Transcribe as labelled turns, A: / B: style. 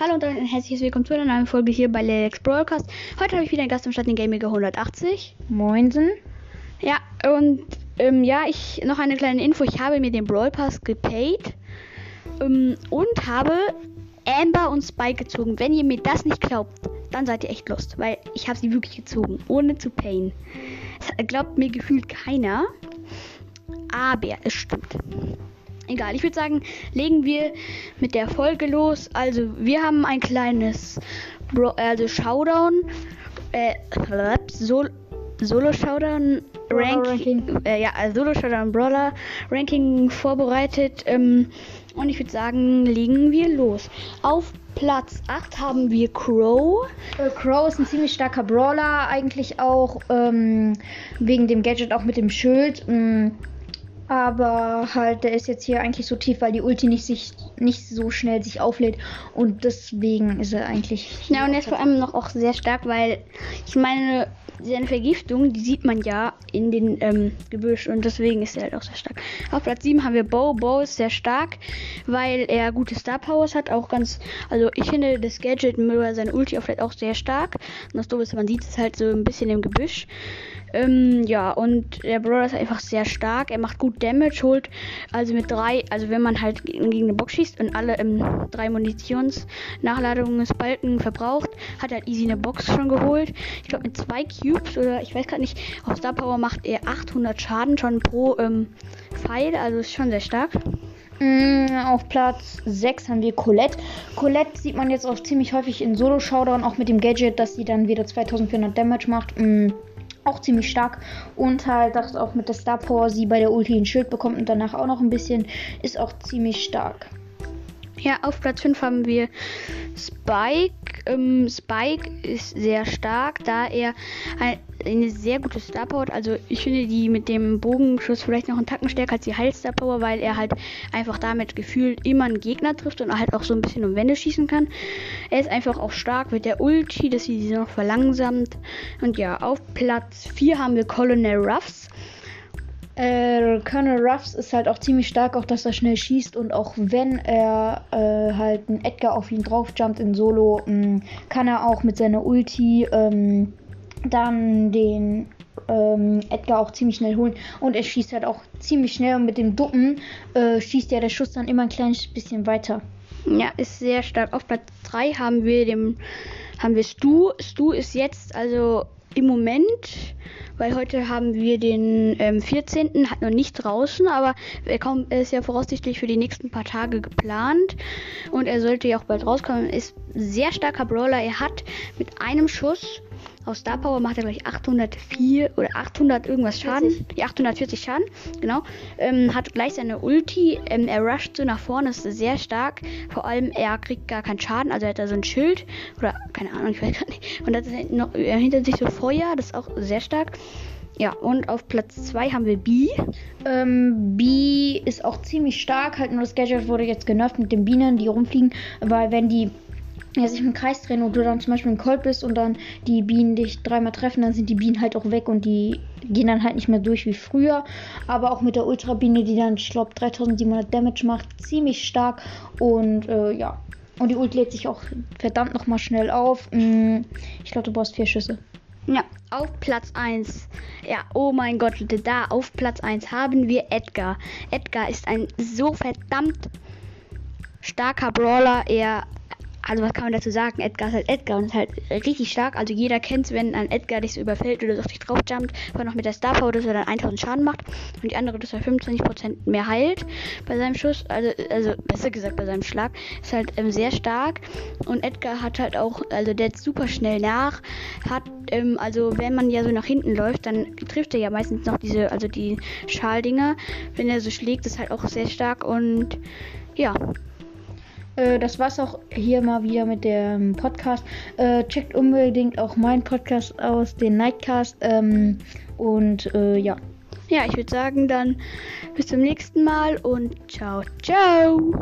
A: Hallo und ein herzliches Willkommen zu einer neuen Folge hier bei Lex Broadcast. Heute habe ich wieder einen Gast im Stadt, den Gamiger 180.
B: Moinsen.
A: Ja, und ähm, ja, ich noch eine kleine Info. Ich habe mir den Brawl Pass gepaid ähm, und habe Amber und Spike gezogen. Wenn ihr mir das nicht glaubt, dann seid ihr echt lost, weil ich habe sie wirklich gezogen, ohne zu payen. Das glaubt mir gefühlt keiner, aber es stimmt. Egal, ich würde sagen, legen wir mit der Folge los. Also, wir haben ein kleines Bro also Showdown, äh, Sol Solo Showdown Rank
B: Ranking.
A: Äh, ja, also Solo Showdown Brawler Ranking vorbereitet. Ähm, und ich würde sagen, legen wir los. Auf Platz 8 haben wir Crow.
B: Äh, Crow ist ein ziemlich starker Brawler, eigentlich auch ähm, wegen dem Gadget, auch mit dem Schild. Mm, aber halt, der ist jetzt hier eigentlich so tief, weil die Ulti nicht, sich, nicht so schnell sich auflädt. Und deswegen ist er eigentlich.
A: Ja, und er ist vor allem noch auch sehr stark, weil ich meine, seine Vergiftung, die sieht man ja in den ähm, Gebüsch und deswegen ist er halt auch sehr stark. Auf Platz 7 haben wir Bo. Bo ist sehr stark, weil er gute Star Powers hat, auch ganz, also ich finde das Gadget über seine Ulti auch vielleicht auch sehr stark. Und das Doofe ist, man sieht es halt so ein bisschen im Gebüsch. Ähm, ja, und der Brawler ist einfach sehr stark. Er macht gut Damage, holt also mit drei, also wenn man halt gegen eine Box schießt und alle ähm, drei Munitionsnachladungen des Balken verbraucht, hat er halt easy eine Box schon geholt. Ich glaube mit zwei Cubes oder ich weiß gerade nicht, auf Star Power macht er 800 Schaden schon pro ähm, Pfeil, also ist schon sehr stark.
B: Mm, auf Platz 6 haben wir Colette. Colette sieht man jetzt auch ziemlich häufig in Solo-Showdown, auch mit dem Gadget, dass sie dann wieder 2400 Damage macht. Auch ziemlich stark. Und halt, dass auch mit der Star Power sie bei der Ulti ein Schild bekommt und danach auch noch ein bisschen, ist auch ziemlich stark.
A: Ja, auf Platz 5 haben wir Spike. Ähm, Spike ist sehr stark, da er ein, eine sehr gute Star Power hat. Also ich finde die mit dem Bogenschuss vielleicht noch einen Tacken stärker als die Heil Power, weil er halt einfach damit gefühlt immer einen Gegner trifft und halt auch so ein bisschen um Wände schießen kann. Er ist einfach auch stark mit der Ulti, dass sie sie noch verlangsamt. Und ja, auf Platz 4 haben wir Colonel Ruffs.
B: Äh, Colonel Ruffs ist halt auch ziemlich stark, auch dass er schnell schießt und auch wenn er äh, halt ein Edgar auf ihn draufjumpt in Solo, mh, kann er auch mit seiner Ulti ähm, dann den ähm, Edgar auch ziemlich schnell holen und er schießt halt auch ziemlich schnell und mit dem Duppen äh, schießt ja der Schuss dann immer ein kleines bisschen weiter.
A: Ja, ist sehr stark. Auf Platz 3 haben wir dem haben wir Stu. Stu ist jetzt also im Moment, weil heute haben wir den ähm, 14. hat noch nicht draußen, aber er, kommt, ist ja voraussichtlich für die nächsten paar Tage geplant und er sollte ja auch bald rauskommen. Ist sehr starker Brawler. Er hat mit einem Schuss aus Star Power macht er gleich 804 oder 800 irgendwas Schaden.
B: 40.
A: Ja, 840 Schaden, genau. Ähm, hat gleich seine Ulti. Ähm, er rusht so nach vorne, ist sehr stark. Vor allem, er kriegt gar keinen Schaden. Also er hat da so ein Schild. Oder keine Ahnung, ich weiß gar nicht. Und hat noch, äh, hinter sich so Feuer, das ist auch sehr stark. Ja, und auf Platz 2 haben wir B.
B: Ähm, B ist auch ziemlich stark, halt nur das Gadget wurde jetzt genervt mit den Bienen, die rumfliegen, weil wenn die ja, sich im Kreis drehen und du dann zum Beispiel im Colt bist und dann die Bienen dich dreimal treffen, dann sind die Bienen halt auch weg und die gehen dann halt nicht mehr durch wie früher. Aber auch mit der Ultrabiene, die dann, ich glaube, 3700 Damage macht, ziemlich stark und äh, ja. Und die Ult lädt sich auch verdammt nochmal schnell auf. Mm, Ich glaube, du brauchst vier Schüsse.
A: Ja, auf Platz 1. Ja, oh mein Gott, da auf Platz 1 haben wir Edgar. Edgar ist ein so verdammt starker Brawler. Er, also was kann man dazu sagen? Edgar ist halt Edgar und ist halt richtig stark. Also jeder kennt es, wenn ein Edgar dich so überfällt oder so auf dich draufjumpt, weil noch mit der Star Power, dass er dann 1000 Schaden macht und die andere, dass er 25% mehr heilt bei seinem Schuss. Also, also besser gesagt bei seinem Schlag. Ist halt ähm, sehr stark. Und Edgar hat halt auch, also der ist super schnell nach. Hat, ähm, also wenn man ja so nach hinten läuft, dann trifft er ja meistens noch diese, also die Schaldinger. Wenn er so schlägt, ist halt auch sehr stark und ja.
B: Äh, das war's auch hier mal wieder mit dem Podcast. Äh, checkt unbedingt auch meinen Podcast aus, den Nightcast. Ähm, und äh, ja.
A: Ja, ich würde sagen dann bis zum nächsten Mal und ciao, ciao.